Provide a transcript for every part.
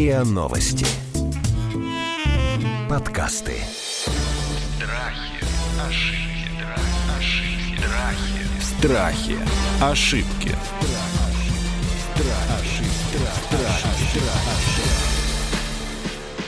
РИА Новости. Подкасты. Страхи, ошибки, ошибки, страхи. Страхи. Ошибки.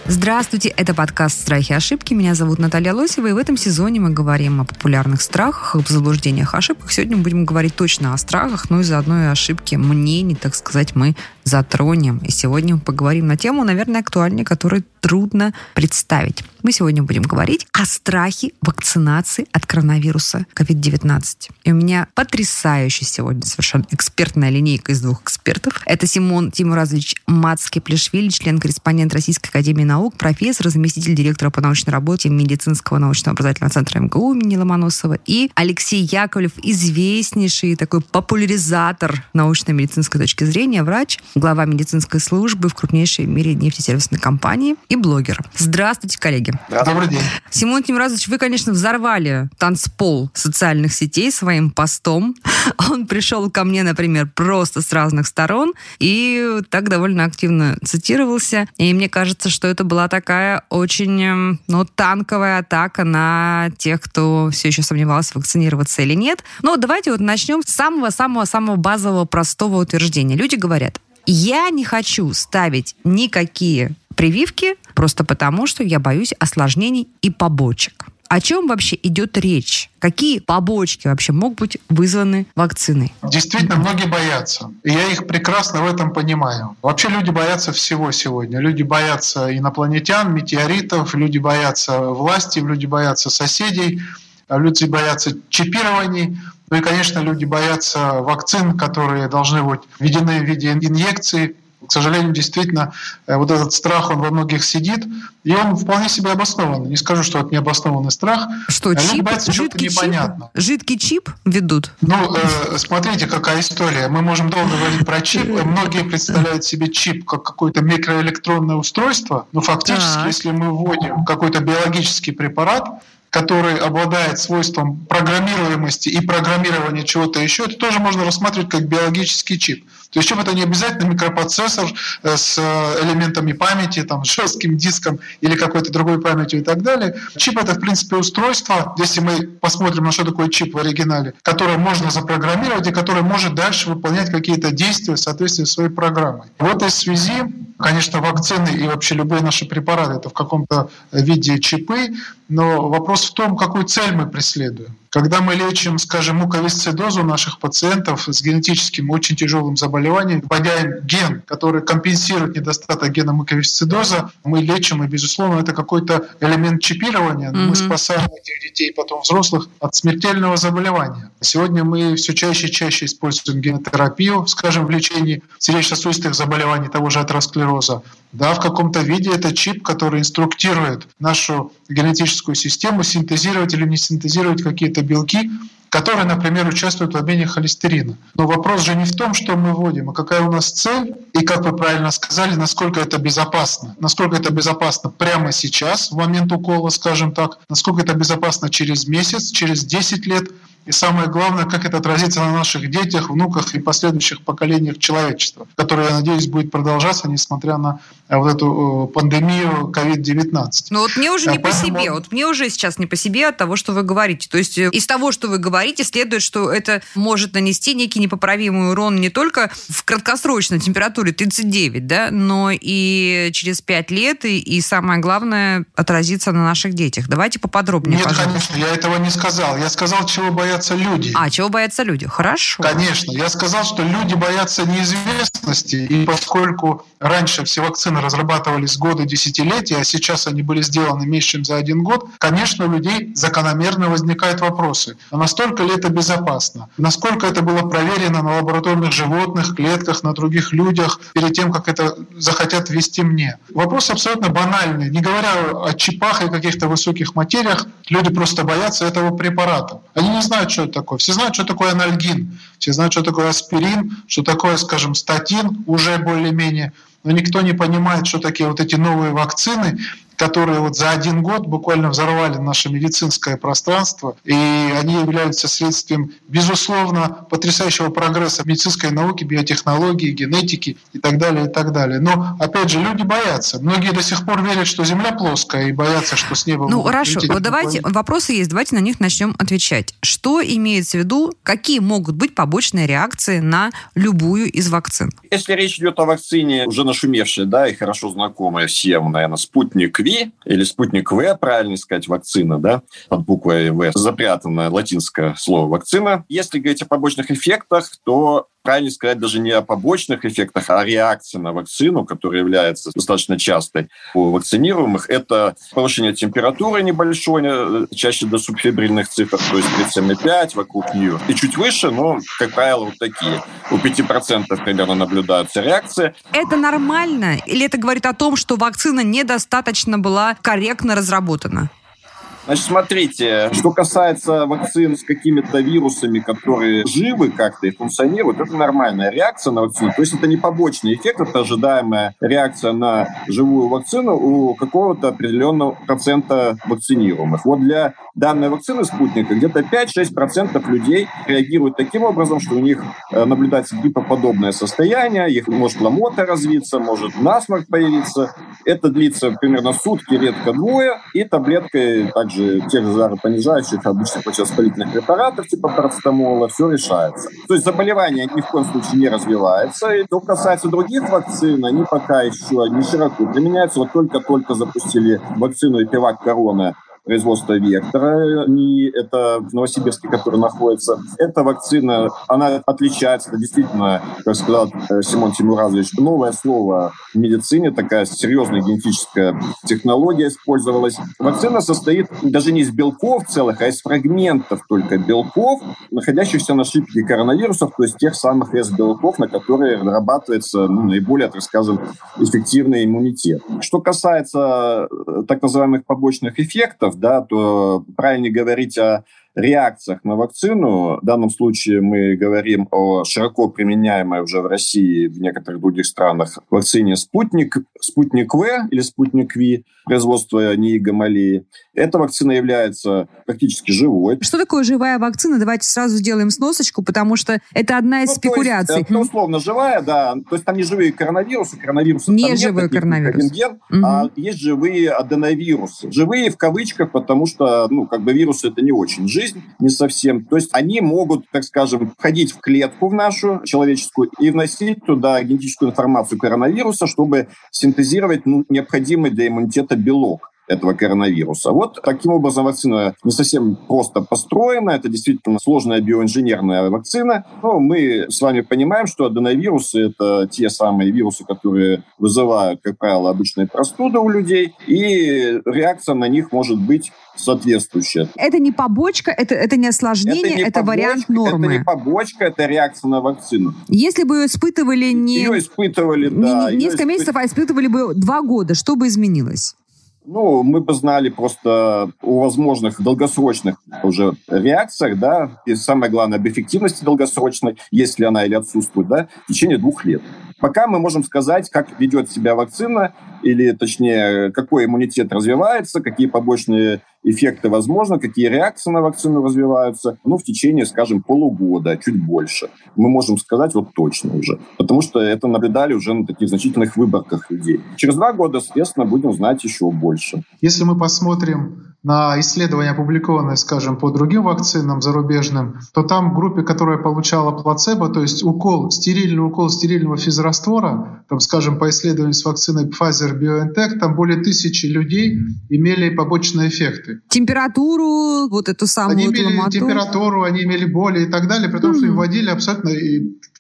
Здравствуйте, это подкаст «Страхи и ошибки». Меня зовут Наталья Лосева, и в этом сезоне мы говорим о популярных страхах, об заблуждениях, ошибках. Сегодня мы будем говорить точно о страхах, но и заодно и ошибки мнений, так сказать, мы затронем. И сегодня мы поговорим на тему, наверное, актуальнее, которую трудно представить. Мы сегодня будем говорить о страхе вакцинации от коронавируса COVID-19. И у меня потрясающая сегодня совершенно экспертная линейка из двух экспертов. Это Симон Тимуразович Мацкий-Плешвили, член-корреспондент Российской Академии Наук, профессор, заместитель директора по научной работе медицинского научно-образовательного центра МГУ имени Ломоносова, и Алексей Яковлев, известнейший такой популяризатор научно-медицинской точки зрения, врач, глава медицинской службы в крупнейшей в мире нефтесервисной компании и блогер. Здравствуйте, коллеги. Да, добрый день. Симон Тимуразович, вы, конечно, взорвали танцпол социальных сетей своим постом. Он пришел ко мне, например, просто с разных сторон и так довольно активно цитировался. И мне кажется, что это была такая очень эм, ну, танковая атака на тех, кто все еще сомневался, вакцинироваться или нет. Но давайте вот начнем с самого-самого-самого базового простого утверждения. Люди говорят, я не хочу ставить никакие прививки просто потому, что я боюсь осложнений и побочек. О чем вообще идет речь? Какие побочки вообще могут быть вызваны вакциной? Действительно, многие боятся. Я их прекрасно в этом понимаю. Вообще люди боятся всего сегодня. Люди боятся инопланетян, метеоритов, люди боятся власти, люди боятся соседей, люди боятся чипирований. Ну и, конечно, люди боятся вакцин, которые должны быть введены в виде инъекций, к сожалению, действительно, э, вот этот страх, он во многих сидит, и он вполне себе обоснован. Не скажу, что это необоснованный страх. Что, Люди чип? боятся Жидкий чип? непонятно. Жидкий чип ведут? Ну, э, смотрите, какая история. Мы можем долго говорить про чип. Многие представляют себе чип как какое-то микроэлектронное устройство, но фактически, Так. если мы вводим какой-то биологический препарат, который обладает свойством программируемости и программирования чего-то еще, это тоже можно рассматривать как биологический чип. То есть чип это не обязательно микропроцессор э, с э, элементами памяти, там, жестким диском или какой-то другой памятью и так далее. Чип это, в принципе, устройство, если мы посмотрим, на что такое чип в оригинале, которое можно запрограммировать и которое может дальше выполнять какие-то действия в соответствии с своей программой. В этой связи, конечно, вакцины и вообще любые наши препараты это в каком-то виде чипы, но вопрос в том, какую цель мы преследуем. Когда мы лечим, скажем, муковисцидозу наших пациентов с генетическим очень тяжелым заболеванием, вводя ген, который компенсирует недостаток гена муковисцидоза, мы лечим, и, безусловно, это какой-то элемент чипирования. Мгм. Мы спасаем этих детей, потом взрослых, от смертельного заболевания. Сегодня мы все чаще и чаще используем генотерапию, скажем, в лечении сердечно-сосудистых заболеваний, того же атеросклероза. Да, в каком-то виде это чип, который инструктирует нашу генетическую систему синтезировать или не синтезировать какие-то белки, которые, например, участвуют в обмене холестерина. Но вопрос же не в том, что мы вводим, а какая у нас цель, и, как вы правильно сказали, насколько это безопасно. Насколько это безопасно прямо сейчас, в момент укола, скажем так, насколько это безопасно через месяц, через 10 лет, и самое главное, как это отразится на наших детях, внуках и последующих поколениях человечества, которое, я надеюсь, будет продолжаться, несмотря на э, вот эту э, пандемию COVID-19. Ну вот мне уже не по поэтому- себе. Вот мне уже сейчас не по себе от того, что вы говорите. То есть э, из того, что вы говорите, следует, что это может нанести некий непоправимый урон не только в краткосрочной температуре 39, да, но и через 5 лет, и, и самое главное, отразится на наших детях. Давайте поподробнее, Нет, пожалуйста. конечно, я этого не сказал. Я сказал, чего боятся люди. А, чего боятся люди? Хорошо. Конечно, я сказал, что люди боятся неизвестности, и поскольку раньше все вакцины разрабатывались годы, десятилетия, а сейчас они были сделаны меньше, чем за один год, конечно, у людей закономерно возникают вопросы. А настолько ли это безопасно? Насколько это было проверено на лабораторных животных, клетках, на других людях, перед тем, как это захотят ввести мне? Вопрос абсолютно банальный. Не говоря о чипах и каких-то высоких материях, люди просто боятся этого препарата. Они не знают, что это такое. Все знают, что такое анальгин, все знают, что такое аспирин, что такое, скажем, статин уже более-менее но никто не понимает, что такие вот эти новые вакцины которые вот за один год буквально взорвали наше медицинское пространство, и они являются следствием, безусловно, потрясающего прогресса медицинской науки, биотехнологии, генетики и так далее, и так далее. Но, опять же, люди боятся. Многие до сих пор верят, что Земля плоская, и боятся, что с неба... Ну, хорошо, вот давайте, вопросы есть, давайте на них начнем отвечать. Что имеется в виду, какие могут быть побочные реакции на любую из вакцин? Если речь идет о вакцине, уже нашумевшей, да, и хорошо знакомая всем, наверное, спутник Ви или спутник В, правильно сказать, вакцина, да, под буквой В, запрятанное латинское слово вакцина. Если говорить о побочных эффектах, то правильно сказать даже не о побочных эффектах, а о реакции на вакцину, которая является достаточно частой у вакцинируемых. Это повышение температуры небольшой, э, чаще до субфибрильных цифр, то есть 37,5 вокруг нее. И чуть выше, но, как правило, вот такие. У 5% примерно наблюдаются реакции. Это нормально? Или это говорит о том, что вакцина недостаточно была корректно разработана? Значит, смотрите, что касается вакцин с какими-то вирусами, которые живы как-то и функционируют, это нормальная реакция на вакцину. То есть это не побочный эффект, это ожидаемая реакция на живую вакцину у какого-то определенного процента вакцинируемых. Вот для данной вакцины спутника где-то 5-6% людей реагируют таким образом, что у них э, наблюдается гипоподобное состояние, их может ломота развиться, может насморк появиться. Это длится примерно сутки, редко двое, и таблеткой также тех же жаропонижающих, обычно противовоспалительных препаратов, типа парацетамола, все решается. То есть заболевание ни в коем случае не развивается. И что касается других вакцин, они пока еще не широко применяются. Вот только-только запустили вакцину Эпивак Корона производства Вектора, не это в Новосибирске, который находится. Эта вакцина, она отличается, это действительно, как сказал э, Симон Тимуразович, новое слово в медицине, такая серьезная генетическая технология использовалась. Вакцина состоит даже не из белков целых, а из фрагментов только белков, находящихся на шипке коронавирусов, то есть тех самых S-белков, на которые разрабатывается ну, наиболее, так скажем, эффективный иммунитет. Что касается э, так называемых побочных эффектов, да, то правильно говорить о реакциях на вакцину. В данном случае мы говорим о широко применяемой уже в России и в некоторых других странах вакцине «Спутник», «Спутник В» или «Спутник Ви», производства НИИ Гамалеи. Эта вакцина является практически живой. Что такое живая вакцина? Давайте сразу сделаем сносочку, потому что это одна из ну, спекуляций. есть, это условно живая, да. То есть там не живые коронавирусы, коронавирусы не живой нет, коронавирус. Ген, угу. а есть живые аденовирусы. Живые в кавычках, потому что, ну, как бы вирусы это не очень жизнь, не совсем. То есть они могут, так скажем, входить в клетку в нашу человеческую и вносить туда генетическую информацию коронавируса, чтобы синтезировать ну, необходимый для иммунитета белок этого коронавируса. Вот таким образом вакцина не совсем просто построена, это действительно сложная биоинженерная вакцина, но мы с вами понимаем, что аденовирусы — это те самые вирусы, которые вызывают, как правило, обычные простуды у людей, и реакция на них может быть соответствующая. Это не побочка, это, это не осложнение, это, не это побочка, вариант нормы. Это не побочка, это реакция на вакцину. Если бы ее испытывали не... Ее испытывали, да. Не, не несколько исп... месяцев, а испытывали бы два года, что бы изменилось? Ну, мы бы знали просто о возможных долгосрочных уже реакциях, да, и самое главное, об эффективности долгосрочной, есть ли она или отсутствует, да, в течение двух лет. Пока мы можем сказать, как ведет себя вакцина, или точнее, какой иммунитет развивается, какие побочные эффекты возможны, какие реакции на вакцину развиваются, ну, в течение, скажем, полугода, чуть больше. Мы можем сказать вот точно уже, потому что это наблюдали уже на таких значительных выборках людей. Через два года, соответственно, будем знать еще больше. Если мы посмотрим на исследования, опубликованные, скажем, по другим вакцинам зарубежным, то там в группе, которая получала плацебо, то есть укол, стерильный укол стерильного физраствора, там, скажем, по исследованию с вакциной Pfizer-BioNTech, там более тысячи людей имели побочные эффекты. Температуру, вот эту самую Они имели ломоту. температуру, они имели боли и так далее, при том, mm-hmm. что им вводили абсолютно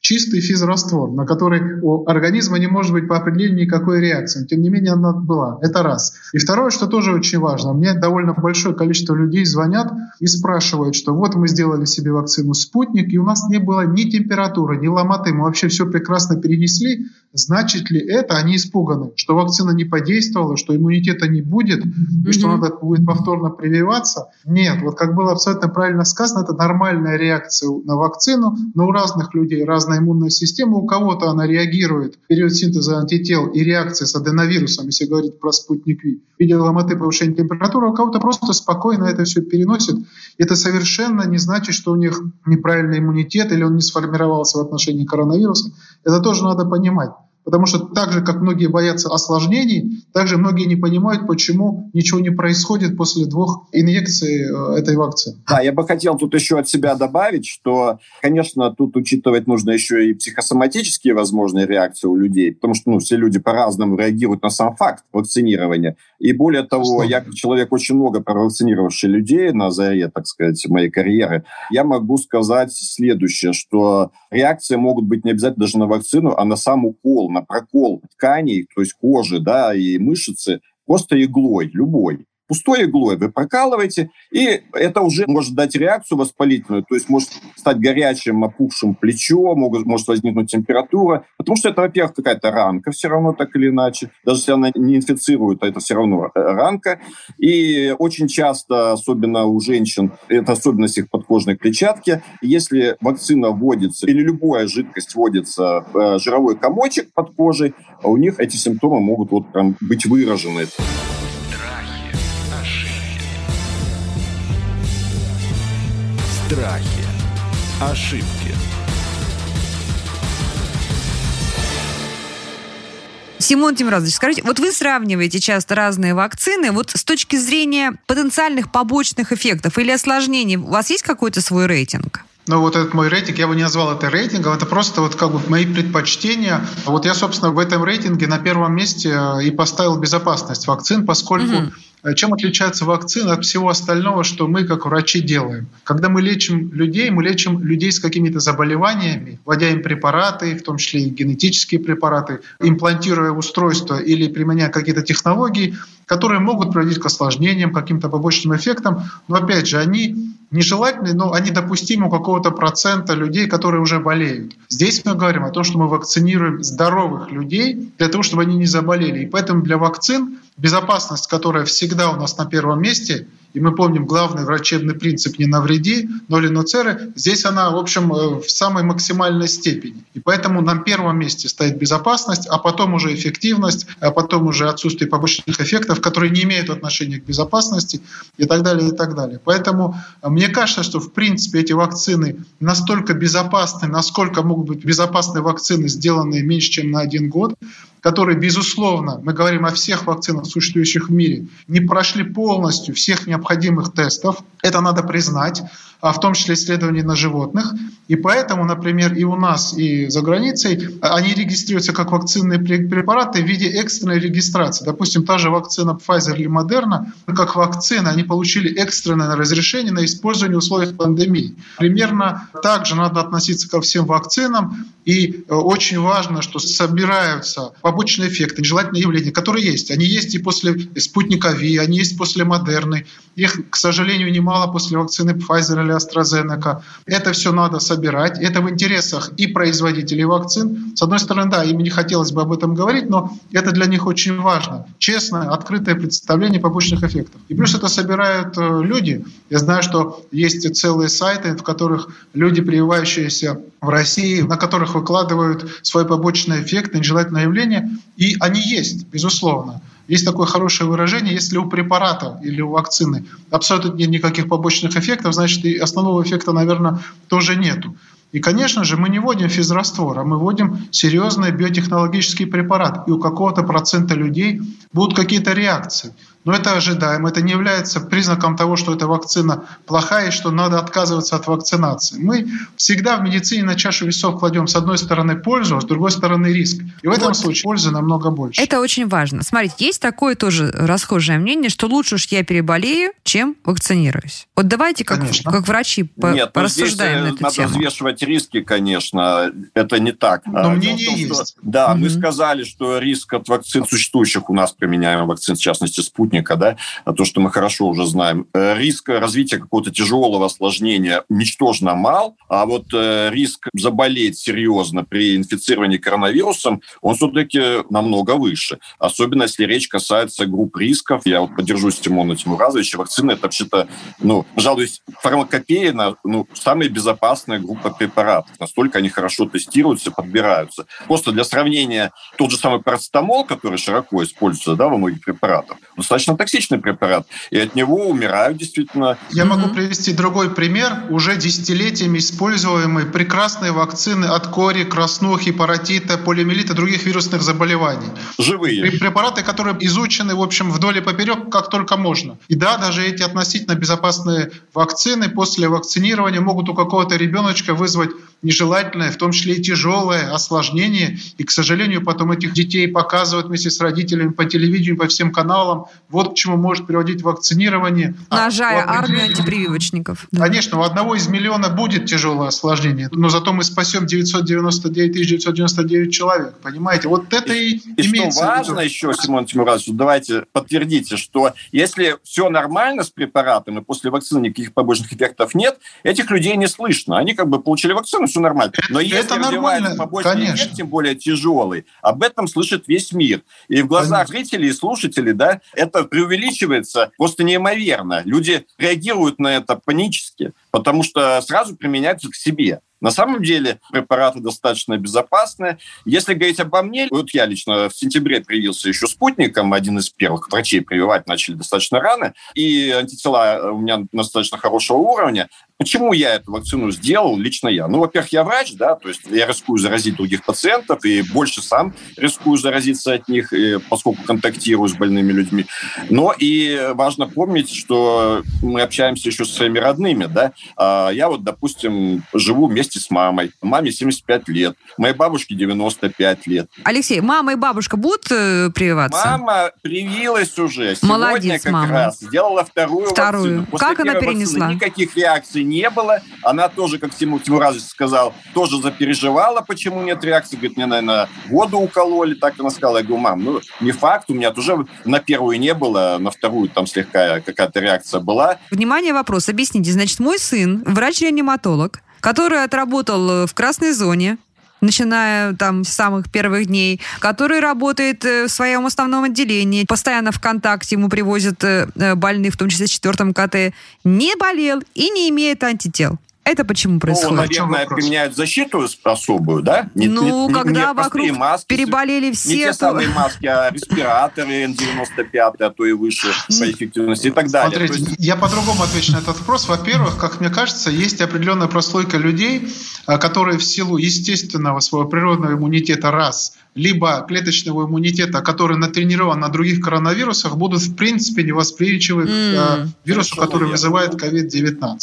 чистый физраствор, на который у организма не может быть по определению никакой реакции. Тем не менее, она была. Это раз. И второе, что тоже очень важно. Мне довольно большое количество людей звонят и спрашивают, что вот мы сделали себе вакцину «Спутник», и у нас не было ни температуры, ни ломоты. Мы вообще все прекрасно перенесли. Значит ли это, они испуганы, что вакцина не подействовала, что иммунитета не будет, mm-hmm. и что надо будет повторно прививаться? Нет. Вот как было абсолютно правильно сказано, это нормальная реакция на вакцину, но у разных людей разные разная иммунная система. У кого-то она реагирует в период синтеза антител и реакции с аденовирусом, если говорить про спутник Ви, в виде ломоты повышения температуры, у кого-то просто спокойно это все переносит. Это совершенно не значит, что у них неправильный иммунитет или он не сформировался в отношении коронавируса. Это тоже надо понимать. Потому что так же, как многие боятся осложнений, также многие не понимают, почему ничего не происходит после двух инъекций э, этой вакцины. Да, я бы хотел тут еще от себя добавить, что, конечно, тут учитывать нужно еще и психосоматические возможные реакции у людей, потому что ну, все люди по-разному реагируют на сам факт вакцинирования. И более того, я как человек очень много провакцинировавший людей на заре, так сказать, моей карьеры, я могу сказать следующее, что реакции могут быть не обязательно даже на вакцину, а на сам укол, на прокол тканей, то есть кожи да, и мышцы, просто иглой, любой пустой иглой вы прокалываете, и это уже может дать реакцию воспалительную, то есть может стать горячим, опухшим плечо, может, может возникнуть температура, потому что это, во-первых, какая-то ранка все равно так или иначе, даже если она не инфицирует, а это все равно э, ранка. И очень часто, особенно у женщин, это особенность их подкожной клетчатки, если вакцина вводится или любая жидкость вводится в э, жировой комочек под кожей, у них эти симптомы могут вот прям быть выражены. Страхи. Ошибки. Симон Тимразович, скажите, вот вы сравниваете часто разные вакцины, вот с точки зрения потенциальных побочных эффектов или осложнений, у вас есть какой-то свой рейтинг? Ну, вот этот мой рейтинг, я бы не назвал это рейтингом, это просто вот как бы мои предпочтения. Вот я, собственно, в этом рейтинге на первом месте э, и поставил безопасность вакцин, поскольку угу. Чем отличается вакцина от всего остального, что мы как врачи делаем? Когда мы лечим людей, мы лечим людей с какими-то заболеваниями, вводя им препараты, в том числе и генетические препараты, имплантируя устройства или применяя какие-то технологии, которые могут приводить к осложнениям, каким-то побочным эффектам. Но опять же, они нежелательны, но они допустимы у какого-то процента людей, которые уже болеют. Здесь мы говорим о том, что мы вакцинируем здоровых людей для того, чтобы они не заболели. И поэтому для вакцин безопасность, которая всегда у нас на первом месте, и мы помним главный врачебный принцип «не навреди», ноли ноцеры, здесь она, в общем, э, в самой максимальной степени. И поэтому на первом месте стоит безопасность, а потом уже эффективность, а потом уже отсутствие побочных эффектов, которые не имеют отношения к безопасности и так далее, и так далее. Поэтому э, мне кажется, что в принципе эти вакцины настолько безопасны, насколько могут быть безопасны вакцины, сделанные меньше, чем на один год, которые, безусловно, мы говорим о всех вакцинах, существующих в мире, не прошли полностью всех необходимых тестов. Это надо признать. А в том числе исследований на животных. И поэтому, например, и у нас, и за границей они регистрируются как вакцинные препараты в виде экстренной регистрации. Допустим, та же вакцина Pfizer или Moderna, как вакцины, они получили экстренное разрешение на использование в условиях пандемии. Примерно так же надо относиться ко всем вакцинам. И э, очень важно, что собираются побочные эффекты, нежелательные явления, которые есть. Они есть и после спутника Ви, они есть после Модерны. Их, к сожалению, немало после вакцины Pfizer или или AstraZeneca. Это все надо собирать. Это в интересах и производителей вакцин. С одной стороны, да, им не хотелось бы об этом говорить, но это для них очень важно. Честное, открытое представление побочных эффектов. И плюс это собирают э, люди. Я знаю, что есть целые сайты, в которых люди, прививающиеся в России, на которых выкладывают свои побочные эффекты, нежелательные явления. И они есть, безусловно. Есть такое хорошее выражение, если у препарата или у вакцины абсолютно нет никаких побочных эффектов, значит и основного эффекта, наверное, тоже нету. И, конечно же, мы не вводим физраствор, а мы вводим серьезный биотехнологический препарат. И у какого-то процента людей будут какие-то реакции. Но это ожидаемо, это не является признаком того, что эта вакцина плохая и что надо отказываться от вакцинации. Мы всегда в медицине на чашу весов кладем с одной стороны пользу, а с другой стороны риск. И в этом вот. случае пользы намного больше. Это очень важно. Смотрите, есть такое тоже расхожее мнение, что лучше уж я переболею, чем вакцинируюсь. Вот давайте как, как врачи по, Нет, порассуждаем ну, здесь на эту надо тему. взвешивать риски, конечно. Это не так. Но а, мнение том, есть. Что, да, угу. мы сказали, что риск от вакцин существующих у нас применяемых вакцин, в частности, спутник спутника, да, то, что мы хорошо уже знаем. Э, риск развития какого-то тяжелого осложнения ничтожно мал, а вот э, риск заболеть серьезно при инфицировании коронавирусом, он все-таки намного выше. Особенно, если речь касается групп рисков. Я вот поддержу Тимона Тимуразовича. Вакцины – это вообще-то, ну, пожалуй, фармакопея, ну, самая безопасная группа препаратов. Настолько они хорошо тестируются, подбираются. Просто для сравнения, тот же самый парацетамол, который широко используется да, во многих препаратах, достаточно токсичный препарат, и от него умирают действительно. Я могу привести другой пример. Уже десятилетиями используемые прекрасные вакцины от кори, краснухи, паротита, полиомиелита, других вирусных заболеваний. Живые. Препараты, которые изучены, в общем, вдоль и поперек, как только можно. И да, даже эти относительно безопасные вакцины после вакцинирования могут у какого-то ребеночка вызвать нежелательное, в том числе и тяжелое осложнение. И, к сожалению, потом этих детей показывают вместе с родителями по телевидению, по всем каналам. Вот к чему может приводить вакцинирование. Нажая а, армию антипрививочников. Конечно, у одного из миллиона будет тяжелое осложнение, но зато мы спасем 999 999 человек. Понимаете? Вот это и, и, и имеется что важно еще, Симон Тимуразович, давайте подтвердите, что если все нормально с препаратом и после вакцины никаких побочных эффектов нет, этих людей не слышно. Они как бы получили вакцину, все нормально. Но это если развивается побочный Конечно. эффект, тем более тяжелый, об этом слышит весь мир. И в глазах Конечно. зрителей и слушателей, да, это преувеличивается просто неимоверно. Люди реагируют на это панически, потому что сразу применяются к себе. На самом деле препараты достаточно безопасны. Если говорить обо мне, вот я лично в сентябре привился еще спутником, один из первых врачей прививать начали достаточно рано, и антитела у меня достаточно хорошего уровня. Почему я эту вакцину сделал, лично я? Ну, во-первых, я врач, да, то есть я рискую заразить других пациентов, и больше сам рискую заразиться от них, поскольку контактирую с больными людьми. Но и важно помнить, что мы общаемся еще со своими родными, да. А я вот, допустим, живу вместе с мамой. Маме 75 лет, моей бабушке 95 лет. Алексей, мама и бабушка будут э, прививаться? Мама привилась уже. Молодец, Сегодня как мама. раз сделала вторую, вторую. вакцину. После как она перенесла? Вакцины никаких реакций не было. Она тоже, как Тимур Тимуразович сказал, тоже запереживала, почему нет реакции. Говорит, мне, наверное, воду укололи. Так она сказала. Я говорю, мам, ну, не факт, у меня тоже на первую не было, на вторую там слегка какая-то реакция была. Внимание, вопрос. Объясните. Значит, мой сын, врач-реаниматолог, который отработал в красной зоне, начиная там с самых первых дней, который работает э, в своем основном отделении, постоянно в контакте, ему привозят э, э, больных, в том числе с четвертым КТ, не болел и не имеет антител. Это почему происходит? Ну, наверное, применяют защиту особую, да? Не, ну, не, когда не вокруг маски, переболели все... Не те самые маски, а респираторы N95, а то и выше по эффективности и так далее. Смотрите, есть... я по-другому отвечу на этот вопрос. Во-первых, как мне кажется, есть определенная прослойка людей, а, которые в силу естественного своего природного иммунитета раз – либо клеточного иммунитета, который натренирован на других коронавирусах, будут в принципе невосприимчивы mm. к вирусу, который вызывает COVID-19.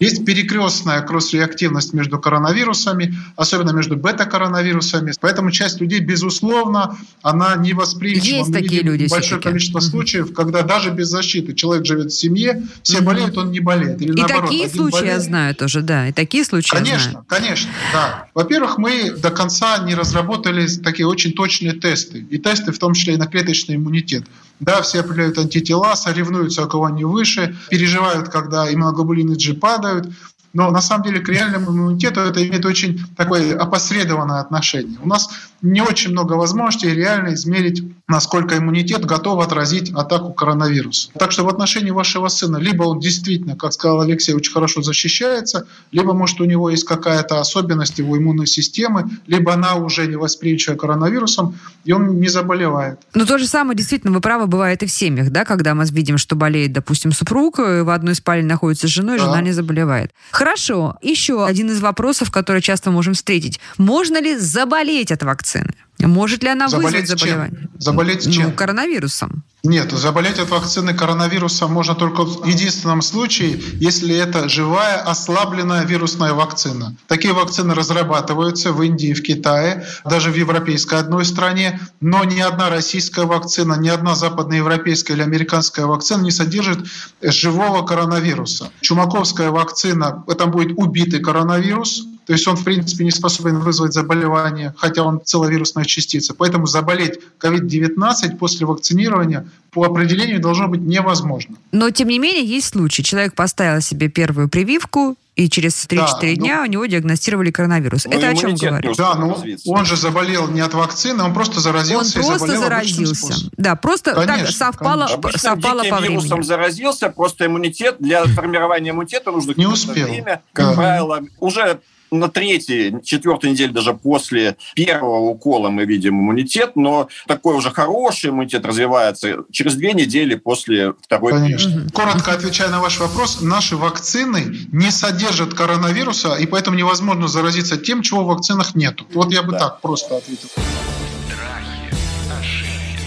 Есть перекрестная кросс-реактивность между коронавирусами, особенно между бета-коронавирусами. Поэтому часть людей, безусловно, она не восприимчива. Есть Мы такие люди большое количество mm-hmm. случаев, когда даже без защиты человек живет в семье, все mm-hmm. болеют, он не болеет. Или и наоборот, такие случаи болеет. я знаю тоже, да. И такие случаи Конечно, конечно, да. Во-первых, мы до конца не разработали такие такие очень точные тесты. И тесты в том числе и на клеточный иммунитет. Да, все определяют антитела, соревнуются, у кого они выше, переживают, когда иммуноглобулины G падают. Но на самом деле к реальному иммунитету это имеет очень такое опосредованное отношение. У нас не очень много возможностей реально измерить, насколько иммунитет готов отразить атаку коронавируса. Так что в отношении вашего сына либо он действительно, как сказал Алексей, очень хорошо защищается, либо, может, у него есть какая-то особенность его иммунной системы, либо она уже не восприимчива коронавирусом, и он не заболевает. Но то же самое, действительно, вы правы, бывает и в семьях, да, когда мы видим, что болеет, допустим, супруг, в одной спальне находится с женой, да. жена не заболевает. Хорошо. Еще один из вопросов, который часто можем встретить. Можно ли заболеть от вакцины? Может ли она заболеть вызвать заболевание? Чем? Заболеть чем? Ну, коронавирусом. Нет, заболеть от вакцины коронавируса можно только в единственном случае, если это живая ослабленная вирусная вакцина. Такие вакцины разрабатываются в Индии, в Китае, даже в европейской одной стране, но ни одна российская вакцина, ни одна западноевропейская или американская вакцина не содержит живого коронавируса. Чумаковская вакцина, это будет убитый коронавирус, то есть он, в принципе, не способен вызвать заболевание, хотя он целовирусная частица. Поэтому заболеть COVID-19 после вакцинирования по определению должно быть невозможно. Но, тем не менее, есть случаи. Человек поставил себе первую прививку, и через 3-4 да, дня ну, у него диагностировали коронавирус. Ну, Это о чем говорит? Да, ну он же заболел не от вакцины, он просто заразился он просто заразился. Да, просто конечно, так совпало, конечно. совпало по времени. вирусом заразился, просто иммунитет, для формирования иммунитета нужно не успел. время. Как да. правило, уже на третьей, четвертой неделе даже после первого укола мы видим иммунитет, но такой уже хороший иммунитет развивается через две недели после второй Конечно. Коротко отвечая на ваш вопрос, наши вакцины не содержат коронавируса, и поэтому невозможно заразиться тем, чего в вакцинах нет. Вот я бы да. так просто ответил. Страхи, ошибки.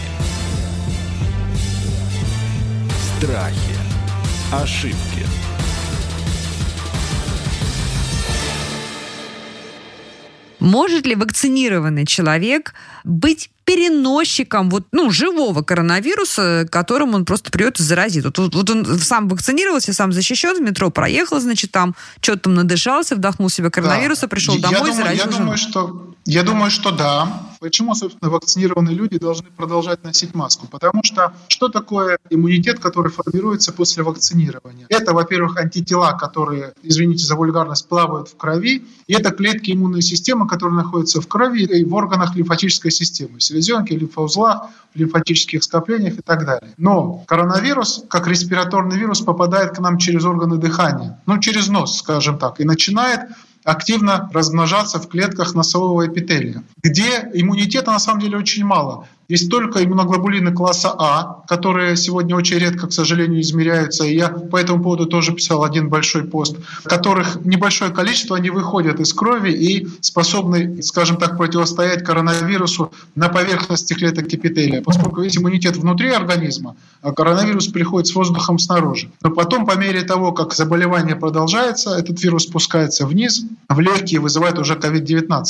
Страхи, ошибки. Может ли вакцинированный человек быть переносчиком вот, ну, живого коронавируса, которым он просто придет и заразит. Вот, вот, он сам вакцинировался, сам защищен в метро, проехал, значит, там что-то там надышался, вдохнул себе коронавируса, да. пришел я домой, думаю, заразил я думаю, что, я думаю, что да. Почему, собственно, вакцинированные люди должны продолжать носить маску? Потому что что такое иммунитет, который формируется после вакцинирования? Это, во-первых, антитела, которые, извините за вульгарность, плавают в крови, и это клетки иммунной системы, которые находятся в крови и в органах лимфатической системы селезенки, лимфоузлах, лимфатических скоплениях и так далее. Но коронавирус, как респираторный вирус, попадает к нам через органы дыхания, ну, через нос, скажем так, и начинает активно размножаться в клетках носового эпителия, где иммунитета на самом деле очень мало. Есть только иммуноглобулины класса А, которые сегодня очень редко, к сожалению, измеряются. И я по этому поводу тоже писал один большой пост, которых небольшое количество, они выходят из крови и способны, скажем так, противостоять коронавирусу на поверхности клеток эпителия, поскольку есть иммунитет внутри организма, а коронавирус приходит с воздухом снаружи. Но потом, по мере того, как заболевание продолжается, этот вирус спускается вниз, в легкие вызывает уже COVID-19.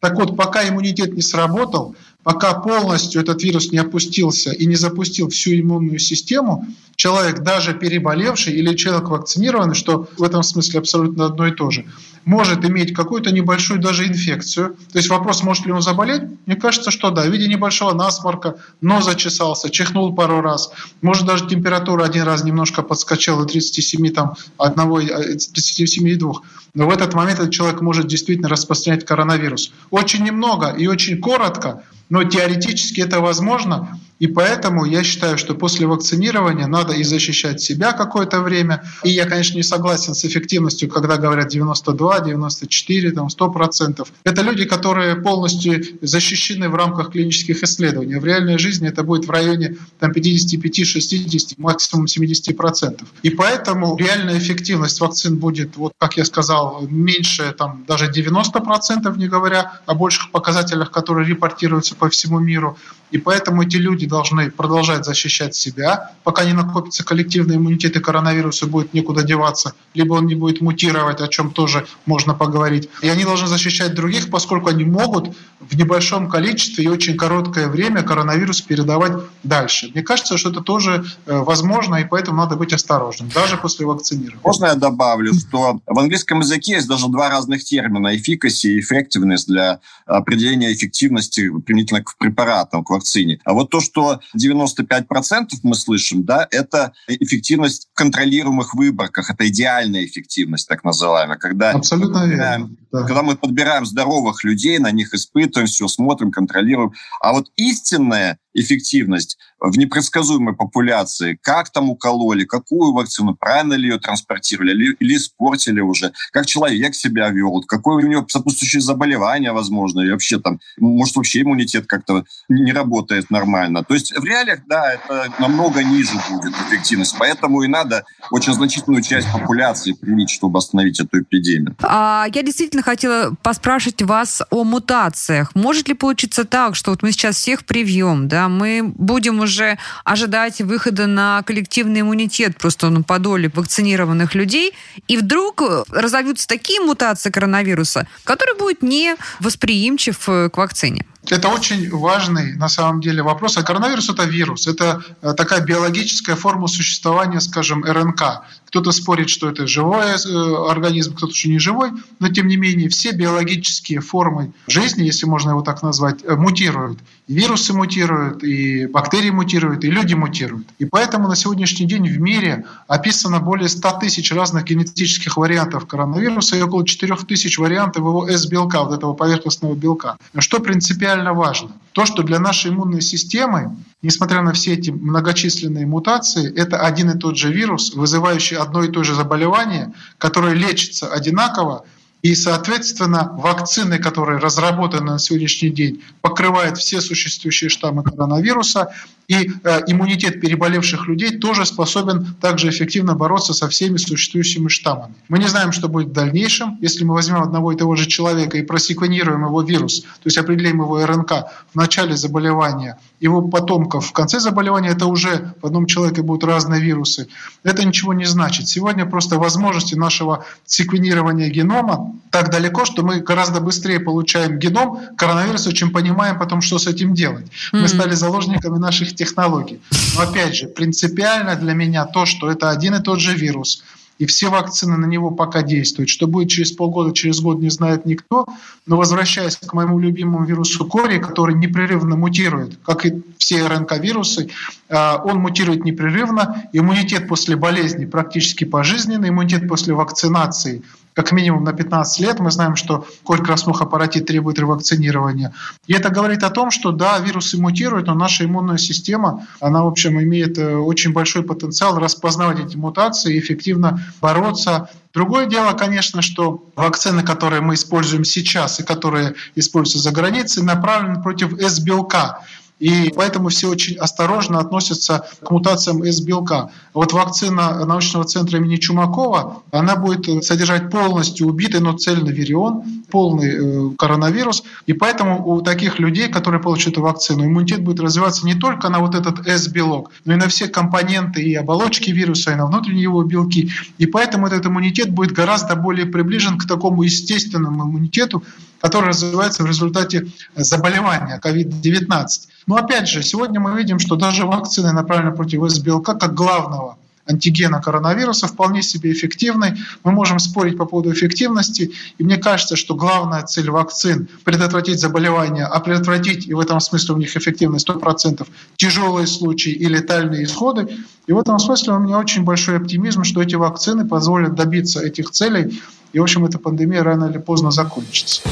Так вот, пока иммунитет не сработал, пока полностью этот вирус не опустился и не запустил всю иммунную систему, человек, даже переболевший или человек вакцинированный, что в этом смысле абсолютно одно и то же, может иметь какую-то небольшую даже инфекцию. То есть вопрос, может ли он заболеть? Мне кажется, что да. В виде небольшого насморка, нос зачесался, чихнул пару раз. Может даже температура один раз немножко подскочила до 37, там, 1, 37,2. Но в этот момент этот человек может действительно распространять коронавирус. Очень немного и очень коротко, но теоретически это возможно. И поэтому я считаю, что после вакцинирования надо и защищать себя какое-то время. И я, конечно, не согласен с эффективностью, когда говорят 92, 94, там 100%. Это люди, которые полностью защищены в рамках клинических исследований. В реальной жизни это будет в районе там, 55-60, максимум 70%. И поэтому реальная эффективность вакцин будет, вот как я сказал, меньше там, даже 90%, не говоря о больших показателях, которые репортируются по всему миру. И поэтому эти люди должны продолжать защищать себя, пока не накопится коллективный иммунитет и коронавирусу будет некуда деваться, либо он не будет мутировать, о чем тоже можно поговорить. И они должны защищать других, поскольку они могут в небольшом количестве и очень короткое время коронавирус передавать дальше. Мне кажется, что это тоже э, возможно, и поэтому надо быть осторожным, даже после вакцинирования. Можно я добавлю, что в английском языке есть даже два разных термина – efficacy и effectiveness для определения эффективности применительно к препаратам, к вакцине. А вот то, что 95% мы слышим, да, это эффективность в контролируемых выборках, это идеальная эффективность, так называемая, когда, Абсолютно верно. Да. когда мы подбираем здоровых людей, на них испытываем, все смотрим, контролируем. А вот истинная эффективность в непредсказуемой популяции, как там укололи, какую вакцину, правильно ли ее транспортировали или, или испортили уже, как человек себя вел, какое у него сопутствующее заболевание, возможно, и вообще там, может, вообще иммунитет как-то не работает нормально. То есть в реалиях, да, это намного ниже будет эффективность, поэтому и надо очень значительную часть популяции привить, чтобы остановить эту эпидемию. А, я действительно хотела поспрашивать вас о мутациях. Может ли получиться так, что вот мы сейчас всех привьем, да, мы будем уже ожидать выхода на коллективный иммунитет просто ну, по доле вакцинированных людей, и вдруг разовьются такие мутации коронавируса, который будет не восприимчив э, к вакцине? Это очень важный на самом деле вопрос. А коронавирус это вирус, это э, такая биологическая форма существования, скажем, РНК. Кто-то спорит, что это живой э, организм, кто-то что не живой, но тем не менее все биологические формы жизни, если можно его так назвать, э, мутируют. И вирусы мутируют, и бактерии мутируют, и люди мутируют. И поэтому на сегодняшний день в мире описано более 100 тысяч разных генетических вариантов коронавируса и около 4 тысяч вариантов его S-белка, вот этого поверхностного белка. Что принципиально важно? То, что для нашей иммунной системы, несмотря на все эти многочисленные мутации, это один и тот же вирус, вызывающий одно и то же заболевание, которое лечится одинаково, и, соответственно, вакцины, которые разработаны на сегодняшний день, покрывают все существующие штаммы коронавируса, и э, иммунитет переболевших людей тоже способен также эффективно бороться со всеми существующими штаммами. Мы не знаем, что будет в дальнейшем, если мы возьмем одного и того же человека и просеквенируем его вирус, то есть определим его РНК в начале заболевания, его потомков в конце заболевания, это уже в одном человеке будут разные вирусы. Это ничего не значит. Сегодня просто возможности нашего секвенирования генома так далеко, что мы гораздо быстрее получаем геном коронавируса, чем понимаем потом, что с этим делать. Мы стали заложниками наших технологий. Но опять же, принципиально для меня то, что это один и тот же вирус, и все вакцины на него пока действуют. Что будет через полгода, через год, не знает никто. Но возвращаясь к моему любимому вирусу кори, который непрерывно мутирует, как и все РНК-вирусы, а, он мутирует непрерывно. Иммунитет после болезни практически пожизненный, иммунитет после вакцинации – как минимум на 15 лет. Мы знаем, что корь краснуха аппаратит требует ревакцинирования. И это говорит о том, что да, вирусы мутируют, но наша иммунная система, она, в общем, имеет э, очень большой потенциал распознавать эти мутации и эффективно бороться Другое дело, конечно, что вакцины, которые мы используем сейчас и которые используются за границей, направлены против С-белка. И поэтому все очень осторожно относятся к мутациям S-белка. Вот вакцина научного центра имени Чумакова, она будет содержать полностью убитый, но цельный вирион, полный э, коронавирус. И поэтому у таких людей, которые получат эту вакцину, иммунитет будет развиваться не только на вот этот S-белок, но и на все компоненты и оболочки вируса, и на внутренние его белки. И поэтому этот иммунитет будет гораздо более приближен к такому естественному иммунитету, который развивается в результате заболевания COVID-19. Но опять же, сегодня мы видим, что даже вакцины, направленные против С-белка, как главного антигена коронавируса вполне себе эффективны. Мы можем спорить по поводу эффективности. И мне кажется, что главная цель вакцин – предотвратить заболевания, а предотвратить, и в этом смысле у них эффективность 100%, тяжелые случаи и летальные исходы. И в этом смысле у меня очень большой оптимизм, что эти вакцины позволят добиться этих целей. И, в общем, эта пандемия рано или поздно закончится.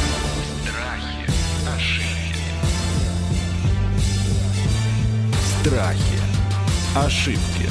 Страхи. Ошибки.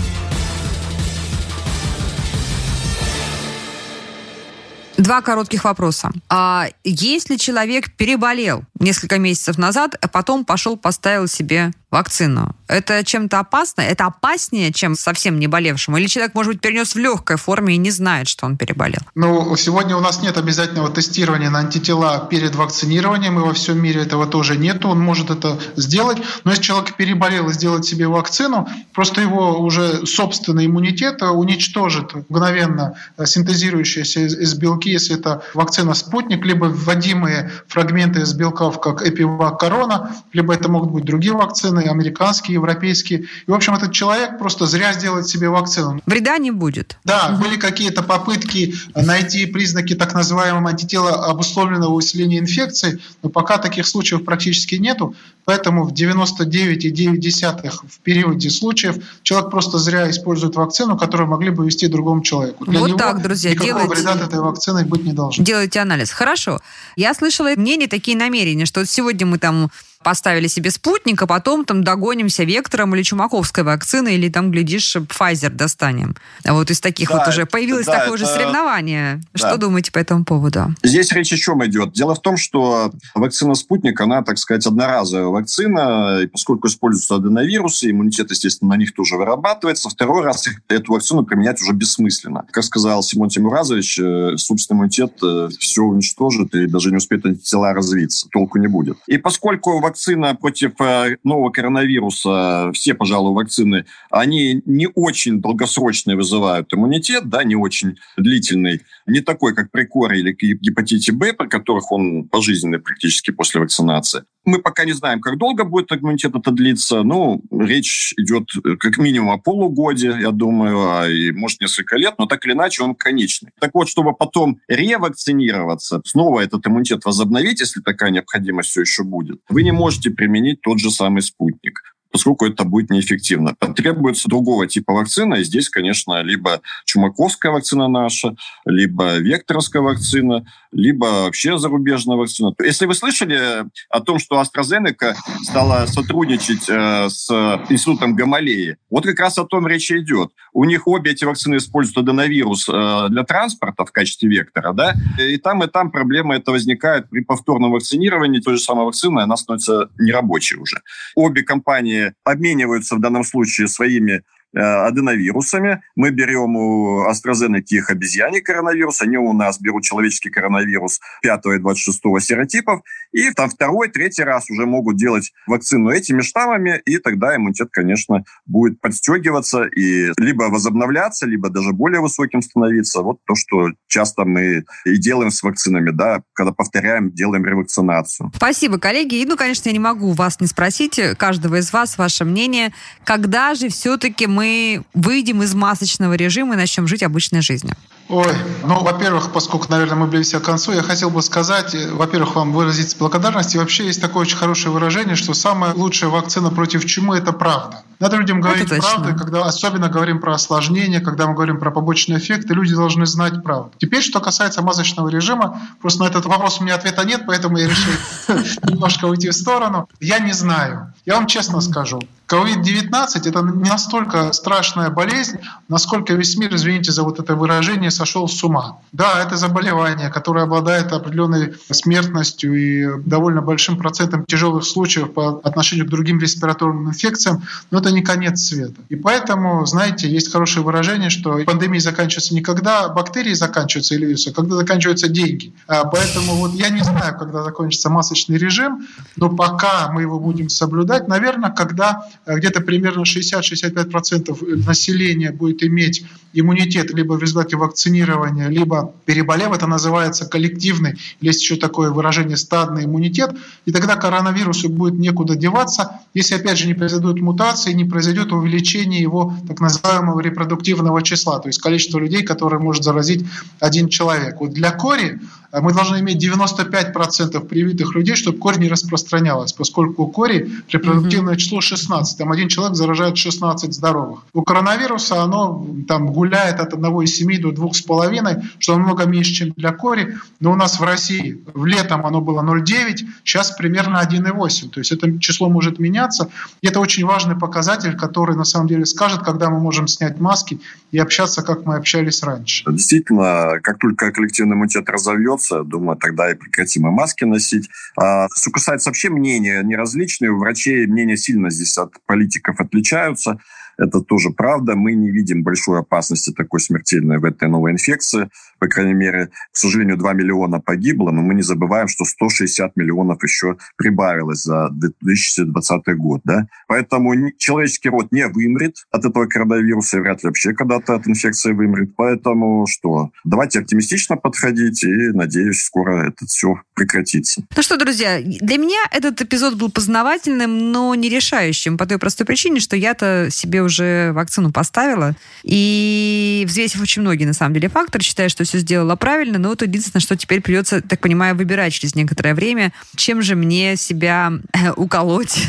Два коротких вопроса. А если человек переболел несколько месяцев назад, а потом пошел поставил себе вакцину. Это чем-то опасно? Это опаснее, чем совсем не болевшему? Или человек, может быть, перенес в легкой форме и не знает, что он переболел? Ну, сегодня у нас нет обязательного тестирования на антитела перед вакцинированием, и во всем мире этого тоже нет. Он может это сделать. Но если человек переболел и сделает себе вакцину, просто его уже собственный иммунитет уничтожит мгновенно синтезирующиеся из белки, если это вакцина «Спутник», либо вводимые фрагменты из белков, как «Эпивак Корона», либо это могут быть другие вакцины, вакцины, американские, европейские. И, в общем, этот человек просто зря сделает себе вакцину. Вреда не будет. Да, угу. были какие-то попытки найти признаки так называемого антитела обусловленного усиления инфекции, но пока таких случаев практически нету. Поэтому в 99,9 в периоде случаев человек просто зря использует вакцину, которую могли бы ввести другому человеку. Для вот него так, друзья, никакого делайте, вреда от этой вакцины быть не должно. Делайте анализ. Хорошо. Я слышала мнение, такие намерения, что сегодня мы там поставили себе спутник, а потом там догонимся вектором или чумаковской вакциной, или там, глядишь, Pfizer достанем. А вот из таких да, вот уже появилось да, такое это... же соревнование. Да. Что думаете по этому поводу? Здесь речь о чем идет? Дело в том, что вакцина «Спутник», она, так сказать, одноразовая вакцина, и поскольку используются аденовирусы, иммунитет, естественно, на них тоже вырабатывается, второй раз эту вакцину применять уже бессмысленно. Как сказал Симон Тимуразович, э, собственный иммунитет э, все уничтожит и даже не успеет антитела развиться. Толку не будет. И поскольку вакцина против э, нового коронавируса, все, пожалуй, вакцины, они не очень долгосрочно вызывают иммунитет, да, не очень длительный, не такой, как при коре или гепатите Б, при которых он пожизненный практически после вакцинации. Мы пока не знаем, как долго будет иммунитет это длиться. Ну, речь идет э, как минимум о полугоде, я думаю, а и может несколько лет, но так или иначе он конечный. Так вот, чтобы потом ревакцинироваться, снова этот иммунитет возобновить, если такая необходимость все еще будет, вы не можете применить тот же самый спутник поскольку это будет неэффективно. Потребуется другого типа вакцина, и здесь, конечно, либо чумаковская вакцина наша, либо векторовская вакцина, либо вообще зарубежная вакцина. Если вы слышали о том, что AstraZeneca стала сотрудничать э, с институтом Гамалеи, вот как раз о том речь идет. У них обе эти вакцины используют аденовирус э, для транспорта в качестве вектора, да, и там, и там проблема это возникает при повторном вакцинировании той же самой вакцины, она становится нерабочей уже. Обе компании обмениваются в данном случае своими аденовирусами. Мы берем у AstraZeneca их обезьяний коронавирус, они у нас берут человеческий коронавирус 5 и 26 серотипов, и там второй, третий раз уже могут делать вакцину этими штаммами, и тогда иммунитет, конечно, будет подстегиваться и либо возобновляться, либо даже более высоким становиться. Вот то, что часто мы и делаем с вакцинами, да, когда повторяем, делаем ревакцинацию. Спасибо, коллеги. И, ну, конечно, я не могу вас не спросить, каждого из вас, ваше мнение, когда же все-таки мы выйдем из масочного режима и начнем жить обычной жизнью? Ой, ну, во-первых, поскольку, наверное, мы близимся к концу, я хотел бы сказать, э, во-первых, вам выразить благодарность. И вообще есть такое очень хорошее выражение, что самая лучшая вакцина против чумы – это правда. Надо людям говорить правду, и когда особенно говорим про осложнения, когда мы говорим про побочные эффекты, люди должны знать правду. Теперь, что касается масочного режима, просто на этот вопрос у меня ответа нет, поэтому я решил немножко уйти в сторону. Я не знаю. Я вам честно скажу. COVID-19 – это не настолько страшная болезнь, насколько весь мир, извините за вот это выражение, сошел с ума. Да, это заболевание, которое обладает определенной смертностью и довольно большим процентом тяжелых случаев по отношению к другим респираторным инфекциям, но это не конец света. И поэтому, знаете, есть хорошее выражение, что пандемия заканчивается не когда бактерии заканчиваются или вирусы, а когда заканчиваются деньги. А поэтому вот я не знаю, когда закончится масочный режим, но пока мы его будем соблюдать, наверное, когда Э, где-то примерно 60-65% населения будет иметь иммунитет либо в результате вакцинирования, либо переболев. Это называется коллективный, есть еще такое выражение стадный иммунитет. И тогда коронавирусу будет некуда деваться, если опять же не произойдут мутации, не произойдет увеличение его так называемого репродуктивного числа, то есть количество людей, которые может заразить один человек. Вот для кори мы должны иметь 95% привитых людей, чтобы корь не распространялась, поскольку у кори репродуктивное mm-hmm. число 16, там один человек заражает 16 здоровых. У коронавируса оно там гуляет от 1,7 до 2,5, что намного меньше, чем для кори, но у нас в России в летом оно было 0,9, сейчас примерно 1,8, то есть это число может меняться, и это очень важный показатель, который на самом деле скажет, когда мы можем снять маски и общаться, как мы общались раньше. Действительно, как только коллективный иммунитет разовьется, думаю, тогда и прекратим и маски носить. А, что касается вообще мнения, они различные, у врачей мнения сильно здесь от политиков отличаются. Это тоже правда. Мы не видим большой опасности такой смертельной в этой новой инфекции. По крайней мере, к сожалению, 2 миллиона погибло, но мы не забываем, что 160 миллионов еще прибавилось за 2020 год. Да? Поэтому человеческий род не вымрет от этого коронавируса и вряд ли вообще когда-то от инфекции вымрет. Поэтому что? Давайте оптимистично подходить и, надеюсь, скоро это все прекратится. Ну что, друзья, для меня этот эпизод был познавательным, но не решающим по той простой причине, что я-то себе уже вакцину поставила. И взвесив очень многие, на самом деле, факторы, считаю, что все сделала правильно. Но вот единственное, что теперь придется, так понимаю, выбирать через некоторое время, чем же мне себя э, уколоть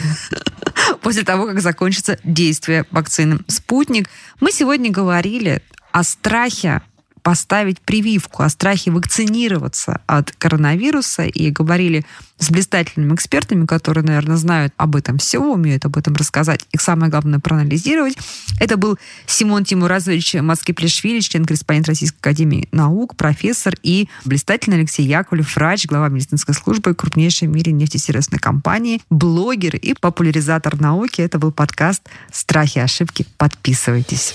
после того, как закончится действие вакцины «Спутник». Мы сегодня говорили о страхе поставить прививку, о страхе вакцинироваться от коронавируса и говорили с блистательными экспертами, которые, наверное, знают об этом все, умеют об этом рассказать. и самое главное проанализировать. Это был Симон Тимуразович Маскиплешвили, член-корреспондент Российской Академии Наук, профессор и блистательный Алексей Яковлев, врач, глава медицинской службы крупнейшей в мире нефтесервисной компании, блогер и популяризатор науки. Это был подкаст «Страхи и ошибки». Подписывайтесь.